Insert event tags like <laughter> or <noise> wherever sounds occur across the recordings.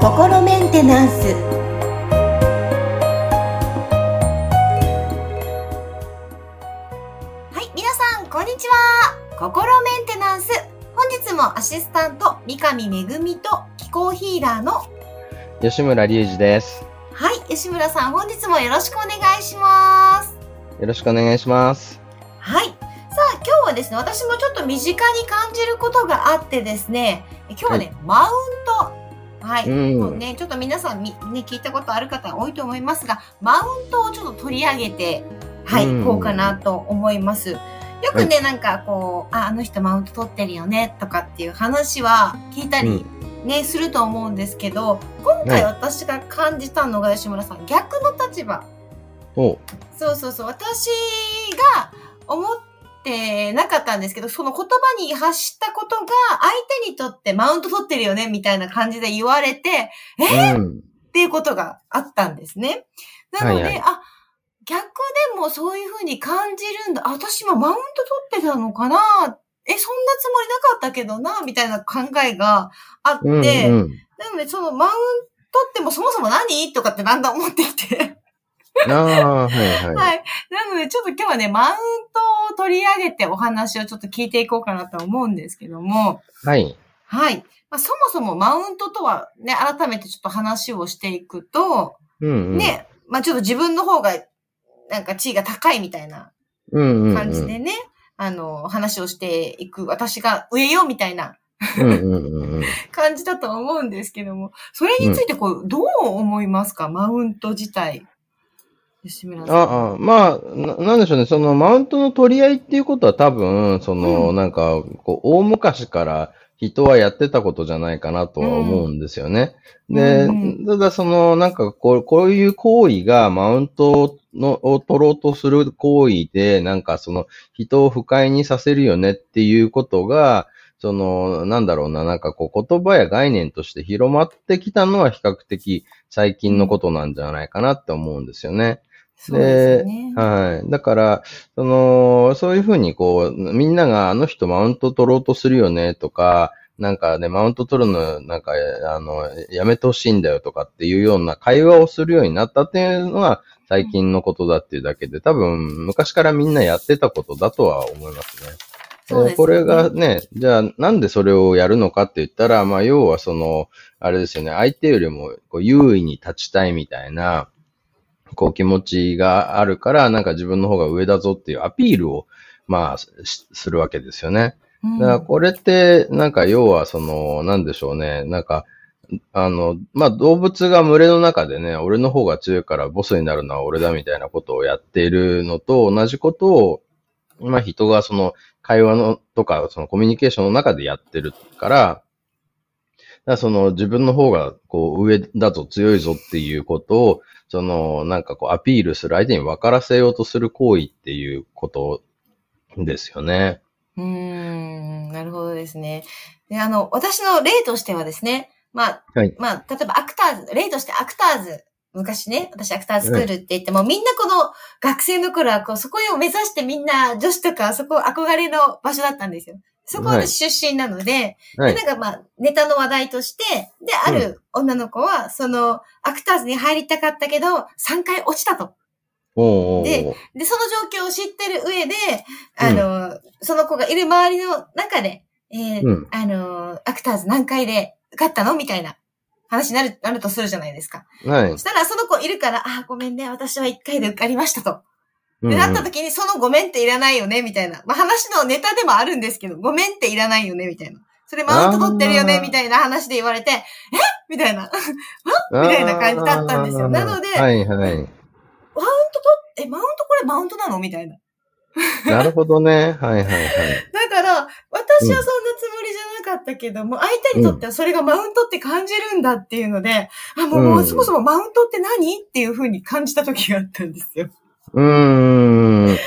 心メンテナンスはい皆さんこんにちは心メンテナンス本日もアシスタント三上恵と気候ヒーラーの吉村隆二です。はい吉村さん本日もよろしくお願いしますよろしくお願いします。はい日はですね私もちょっと身近に感じることがあってですね今日はね、マウント。はい、うん。もうね、ちょっと皆さんみ、ね、聞いたことある方多いと思いますが、マウントをちょっと取り上げて、はい、うん。こうかなと思います。よくね、なんかこう、あ、あの人マウント取ってるよね、とかっていう話は聞いたり、ね、すると思うんですけど、今回はい。私が感じたのが吉村さん、逆の立場。お。そうそうそう、私が思ってなかったんですけど、その言葉に発したことが相手にとってマウント取ってるよね、みたいな感じで言われて、え？うん。っていうことがあったんですね。なので、はいはいあ、逆でもそういうふうに感じるんだ。あ私もマウント取ってたのかな？え、そんなつもりなかったけどな、みたいな考えがあって、うん。うん。なので、そのマウントってもそもそも何？とかってだんだん思ってきて。<laughs> ああ、はいはい。はい。なので、ちょっと今日はね、マウントを取り上げてお話をちょっと聞いていこうかなと思うんですけども、はい。はい。まあ、そもそもマウントとはね、改めてちょっと話をしていくと、うん、うん。ね、まあちょっと自分の方が、なんか地位が高いみたいなうん、うん。感じでね、あの、話をしていく、私が上よみたいなうん、うん、うん。うん感じだと思うんですけども、それについてこう、どう思いますか？マウント自体。吉村さん。ああ、まあな、なんでしょうね。その、マウントの取り合いっていうことは多分、その、うんなんか、こう、大昔から人はやってたことじゃないかなとは思うんですよね。でうん、ただその、なんか、こう、こういう行為がマウントのを取ろうとする行為で、なんかその、人を不快にさせるよねっていうことが、その、なんだろうな、なんかこう、言葉や概念として広まってきたのは比較的最近のことなんじゃないかなって思うんですよね。そうですよね。はい。だから、その、そういうふうにこう、みんながあの人マウント取ろうとするよねとか、なんかね、マウント取るの、なんか、あの、やめてほしいんだよとかっていうような会話をするようになったっていうのは最近のことだっていうだけで、多分昔からみんなやってたことだとは思いますね。そうですよねでこれがね、じゃあなんでそれをやるのかって言ったら、まあ要はその、あれですよね、相手よりもこう優位に立ちたいみたいな、こう気持ちがあるから、なんか自分の方が上だぞっていうアピールを、まあ、しするわけですよね。うんだからこれって、なんか要はその、なんでしょうね、なんか、あの、まあ、動物が群れの中でね、俺の方が強いからボスになるのは俺だみたいなことをやっているのと同じことを、まあ、人がその会話のとか、そのコミュニケーションの中でやってるから、だその自分の方がこう上だぞ強いぞっていうことを、そのなんかこうアピールする相手に分からせようとする行為っていうことですよね。うーん、なるほどですね。で、あの、私の例としてはですね、まあ、はいまあ、例えばアクターズ、例としてアクターズ、昔ね、私アクターズスクールって言っても、みんなこの学生の頃はこう、そこを目指してみんな女子とか、そこ憧れの場所だったんですよ。そこは出身なので、はいで、。なんかまあ、ネタの話題として、で、ある女の子は、その、アクターズに入りたかったけど、3回落ちたと。でで、その状況を知ってる上で、あの、その子がいる周りの中で、えーうんあの、アクターズ何回で受かったのみたいな話になる、なるとするじゃないですか。はいそ。したら、その子いるから、あー、ごめんね、私は1回で受かりましたと。うんで、なった時に、そのごめんっていらないよね、みたいな。まあ、話のネタでもあるんですけど、ごめんっていらないよね、みたいな。それマウント取ってるよね、みたいな話で言われて、えみたいな。<laughs> みたいな感じだったんですよなのではいはい。マウント取っ、え、マウントこれマウントなの？みたいな。<laughs> なるほどね。はいはいはい。だから、私はそんなつもりじゃなかったけども、相手にとってはそれがマウントって感じるんだっていうので、あ、もう、もううんそもそもマウントって何？っていう風に感じた時があったんですよ。うーん。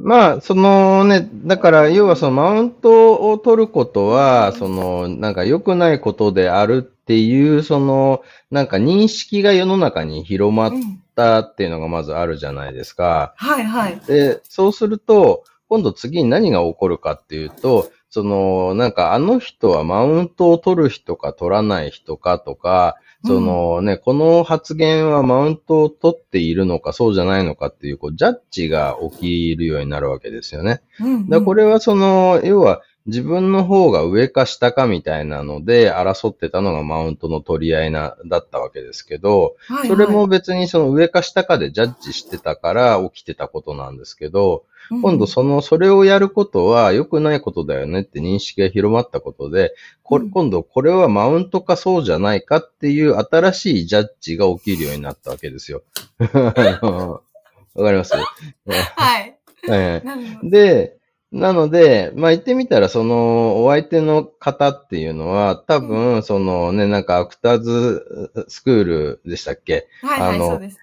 まあ、そのね、だから、要はそのマウントを取ることは、その、なんか良くないことであるっていう、その、なんか認識が世の中に広まっうん。たっていうのがまずあるじゃないですか。はいはい。で、そうすると、今度次に何が起こるかっていうと、その、なんかあの人はマウントを取る人か取らない人かとか、そのね、この発言はマウントを取っているのかそうじゃないのかっていう、こう、ジャッジが起きるようになるわけですよね。うんうんだこれはその、要は自分の方が上か下かみたいなので争ってたのがマウントの取り合いな、だったわけですけど、はいはいそれも別にその上か下かでジャッジしてたから起きてたことなんですけど、今度その、それをやることは良くないことだよねって認識が広まったことで、これうん今度これはマウントかそうじゃないかっていう新しいジャッジが起きるようになったわけですよ。<laughs> <laughs> わかります？はい。はいなるほど。で、なので、まあ言ってみたら、その、お相手の方っていうのは、多分、そのね、なんかアクターズスクールでしたっけ？はいそうです。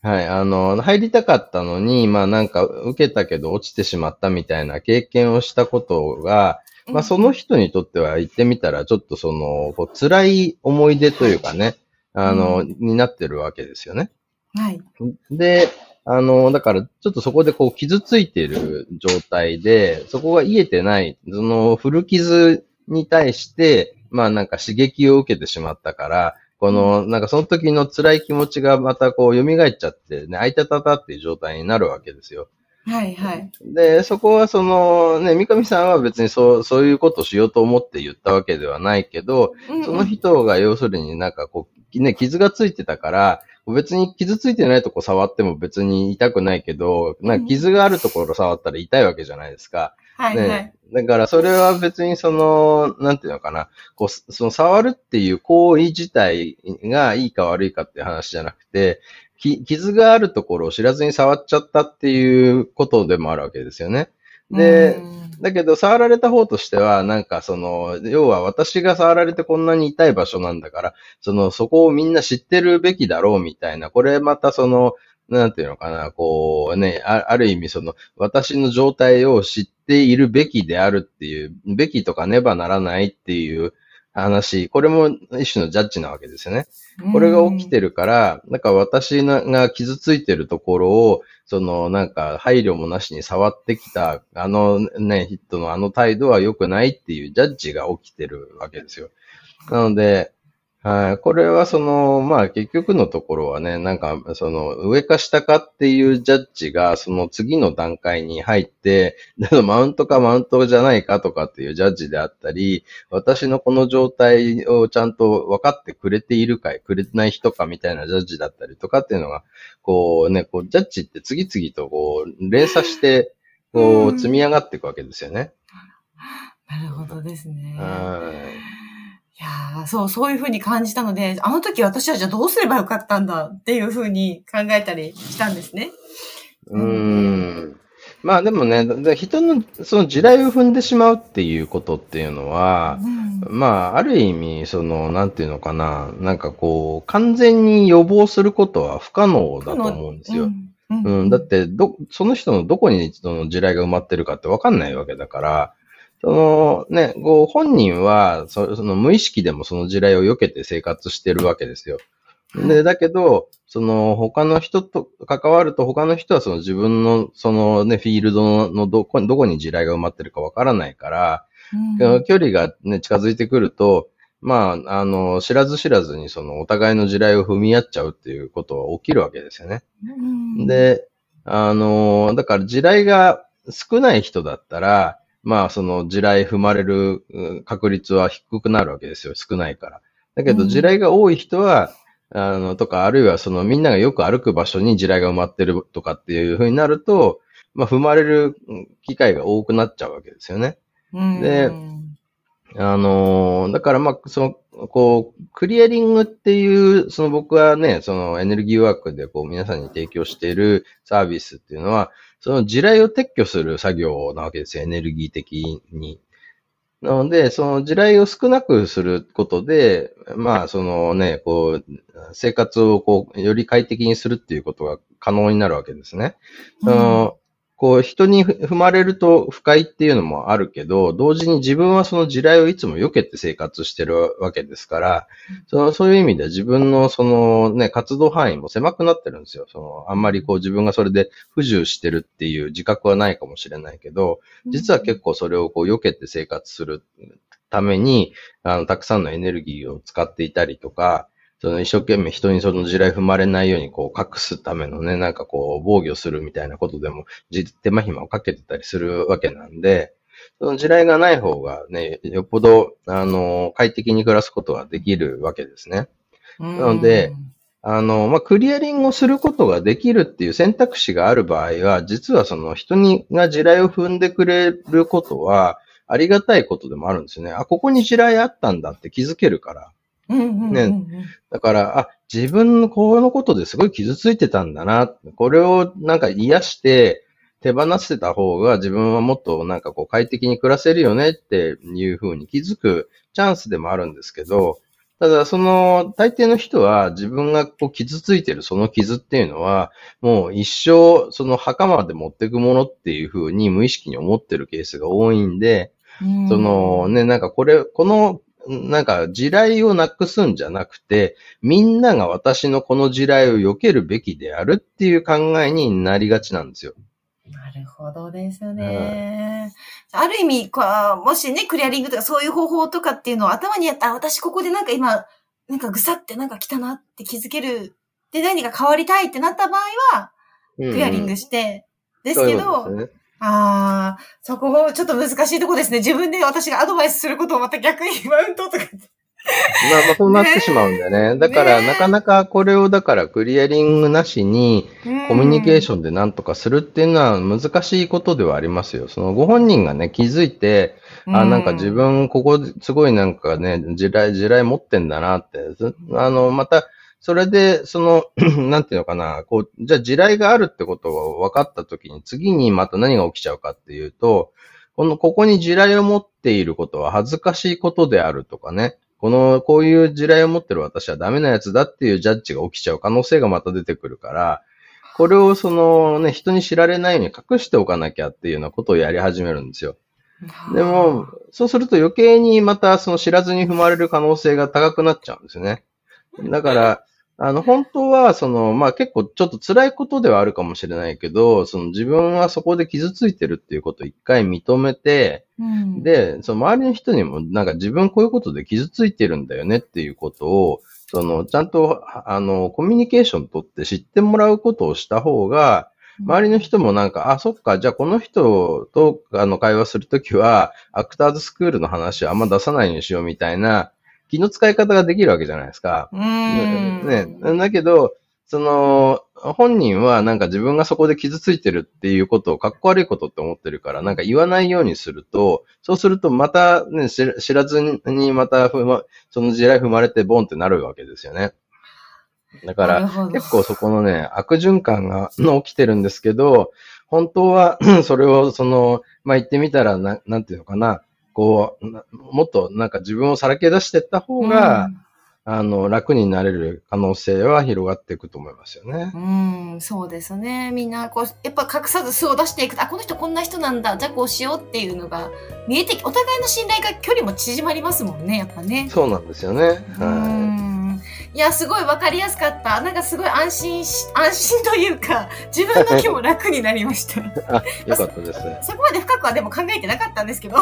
はい、あの、入りたかったのに、まあなんか受けたけど落ちてしまったみたいな経験をしたことが、まあその人にとっては言ってみたら、ちょっとその、こう辛い思い出というかね、あの、になってるわけですよね。はい。で、あの、だから、ちょっとそこでこう傷ついている状態で、そこが癒えてない、その古傷に対して、まあなんか刺激を受けてしまったから、この、なんかその時の辛い気持ちがまたこう蘇っちゃって、ね、あいたたたっていう状態になるわけですよ。はいはい。で、そこはその、ね、三上さんは別にそう、そういうことをしようと思って言ったわけではないけど、うんうんその人が要するになんかこう、ね、傷がついてたから、別に傷ついてないとこ触っても別に痛くないけど、なんか傷があるところ触ったら痛いわけじゃないですか。はいはい。ね。だからそれは別にその、なんていうのかな、こう、その触るっていう行為自体がいいか悪いかっていう話じゃなくて、き傷があるところを知らずに触っちゃったっていうことでもあるわけですよね。で、うん。だけど、触られた方としては、なんかその、要は私が触られてこんなに痛い場所なんだから、その、そこをみんな知ってるべきだろうみたいな、これまたその、なんていうのかな、こうね、あある意味その、私の状態を知っているべきであるっていう、べきとかねばならないっていう話、これも一種のジャッジなわけですよね。これが起きてるから、なんか私が傷ついてるところを、そのなんか配慮もなしに触ってきた、あのね、ヒットのあの態度は良くないっていうジャッジが起きてるわけですよ。なので、はい、これはその、まあ結局のところはね、なんかその上か下かっていうジャッジがその次の段階に入って、マウントかマウントじゃないかとかっていうジャッジであったり、私のこの状態をちゃんと分かってくれているか、くれてない人かみたいなジャッジだったりとかっていうのが、こうね、こうジャッジって次々とこう連鎖して、こううん積み上がっていくわけですよね。なるほどですね。はいいやーそう、そういうふうに感じたので、あの時私はじゃあどうすればよかったんだっていうふうに考えたりしたんですね。うーん。まあでもね、だ人のその地雷を踏んでしまうっていうことっていうのは、うんまあある意味、その、なんていうのかな、なんかこう、完全に予防することは不可能だと思うんですよ。うんうん、だって、ど、その人のどこにその地雷が埋まってるかってわかんないわけだから、そのね、こう本人はそ、その無意識でもその地雷を避けて生活してるわけですよ。で、だけど、その他の人と関わると他の人はその自分のそのね、フィールドのどこどこに地雷が埋まってるかわからないから、うん距離がね、近づいてくると、まあ、あの、知らず知らずにそのお互いの地雷を踏み合っちゃうっていうことは起きるわけですよね。うんで、あのーだから地雷が少ない人だったら、まあその地雷踏まれるうん確率は低くなるわけですよ。少ないから。だけどうん地雷が多い人は、あの、とか、あるいはそのみんながよく歩く場所に地雷が埋まってるとかっていう風になると、まあ踏まれるうん機会が多くなっちゃうわけですよね。うんであのーだからまあ、その、こう、クリアリングっていう、その僕はね、そのエネルギーワークでこう皆さんに提供しているサービスっていうのは、その地雷を撤去する作業なわけですよ、エネルギー的に。なので、その地雷を少なくすることで、まあ、そのね、こう、生活をこう、より快適にするっていうことが可能になるわけですね。そのこう、人に踏まれると不快っていうのもあるけど、同時に自分はその地雷をいつも避けて生活してるわけですから、そのそういう意味で自分のそのね、活動範囲も狭くなってるんですよ。その、あんまりこう自分がそれで不自由してるっていう自覚はないかもしれないけど、実は結構それをこう避けて生活するために、あの、たくさんのエネルギーを使っていたりとか、その一生懸命人にその地雷踏まれないようにこう隠すためのね、なんかこう防御するみたいなことでも手間暇をかけてたりするわけなんで、その地雷がない方がね、よっぽど、あの、快適に暮らすことができるわけですね。なので、あの、まあ、クリアリングをすることができるっていう選択肢がある場合は、実はその人にが地雷を踏んでくれることは、ありがたいことでもあるんですよね。あ、ここに地雷あったんだって気づけるから。ね。だから、あ、自分のこのことですごい傷ついてたんだな。これをなんか癒して手放してた方が自分はもっとなんかこう快適に暮らせるよねっていうふうに気づくチャンスでもあるんですけど、ただ、その、大抵の人は自分がこう傷ついてるその傷っていうのは、もう一生その墓まで持っていくものっていうふうに無意識に思ってるケースが多いんで、そのね、なんかこれ、このなんか地雷をなくすんじゃなくて、みんなが私のこの地雷を避けるべきであるっていう考えになりがちなんですよ。なるほどですね。ある意味、こう、もしね、クリアリングとかそういう方法とかっていうのを頭にやった、私ここでなんか今、なんかぐさってなんか来たなって気づける。で、何か変わりたいってなった場合は、クリアリングして、うん、ですけど、ね、ああ、そこもちょっと難しいとこですね。自分で私がアドバイスすることをまた逆に <laughs> マウントとか。まあ、まあ、そうなってしまうんだよね。だから、なかなかこれを、だからクリアリングなしに、コミュニケーションで何とかするっていうのは難しいことではありますよ。そのご本人がね、気づいて、あ、なんか自分、ここ、すごいなんかね、地雷、地雷持ってんだなって、あの、また、それで、その、<clears throat> なんていうのかな、こう、じゃあ地雷があるってことが分かったときに、次にまた何が起きちゃうかっていうと、この、ここに地雷を持っていることは恥ずかしいことであるとかね、この、こういう地雷を持ってる私はダメなやつだっていうジャッジが起きちゃう可能性がまた出てくるから、これをそのね、人に知られないように隠しておかなきゃっていうようなことをやり始めるんですよ。でも、そうすると余計にまたその知らずに踏まれる可能性が高くなっちゃうんですよね。だから、あの、本当は、その、まあ、結構ちょっと辛いことではあるかもしれないけど、その自分はそこで傷ついてるっていうことを一回認めて、うん、で、その周りの人にも、なんか自分こういうことで傷ついてるんだよねっていうことを、その、ちゃんと、あの、コミュニケーション取って知ってもらうことをした方が、周りの人もなんか、あ、そっか、じゃあこの人とあの会話するときは、アクターズスクールの話はあんま出さないようにしようみたいな、気の使い方ができるわけじゃないですか。うん。ね。だけど、その、本人はなんか自分がそこで傷ついてるっていうことをかっこ悪いことって思ってるから、なんか言わないようにすると、そうするとまたね、知らずにまた踏ま、その地雷踏まれてボンってなるわけですよね。だから、結構そこのね、悪循環が起きてるんですけど、本当は <clears throat> それをその、まあ、言ってみたらな、なんていうのかな、こう、もっとなんか自分をさらけ出していった方が、うん、あの、楽になれる可能性は広がっていくと思いますよね。うん、そうですね。みんな、こう、やっぱ隠さず素を出していくあ、この人こんな人なんだ。じゃあこうしようっていうのが見えてき、お互いの信頼が距離も縮まりますもんね、やっぱね。そうなんですよね。はい。いや、すごいわかりやすかった。なんかすごい安心し、安心というか、自分の気も楽になりました。<laughs> あ、よかったです。<laughs> そこまで深くはでも考えてなかったんですけど。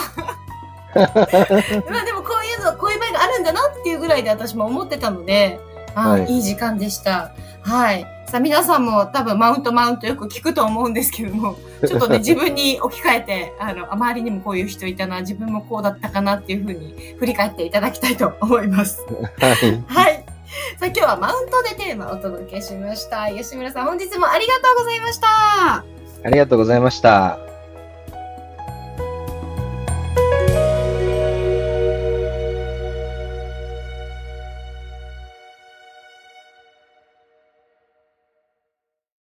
まあでもこういうの、こういう場合があるんだなっていうぐらいで私も思ってたので、あ、はい、いい時間でした。はい。さあ皆さんも多分マウントマウントよく聞くと思うんですけども、<laughs> ちょっとね、自分に置き換えて、あの、周りにもこういう人いたな、自分もこうだったかなっていうふうに振り返っていただきたいと思います。はい。はい。さあ今日はマウントでテーマをお届けしました。吉村さん本日もありがとうございました。ありがとうございました。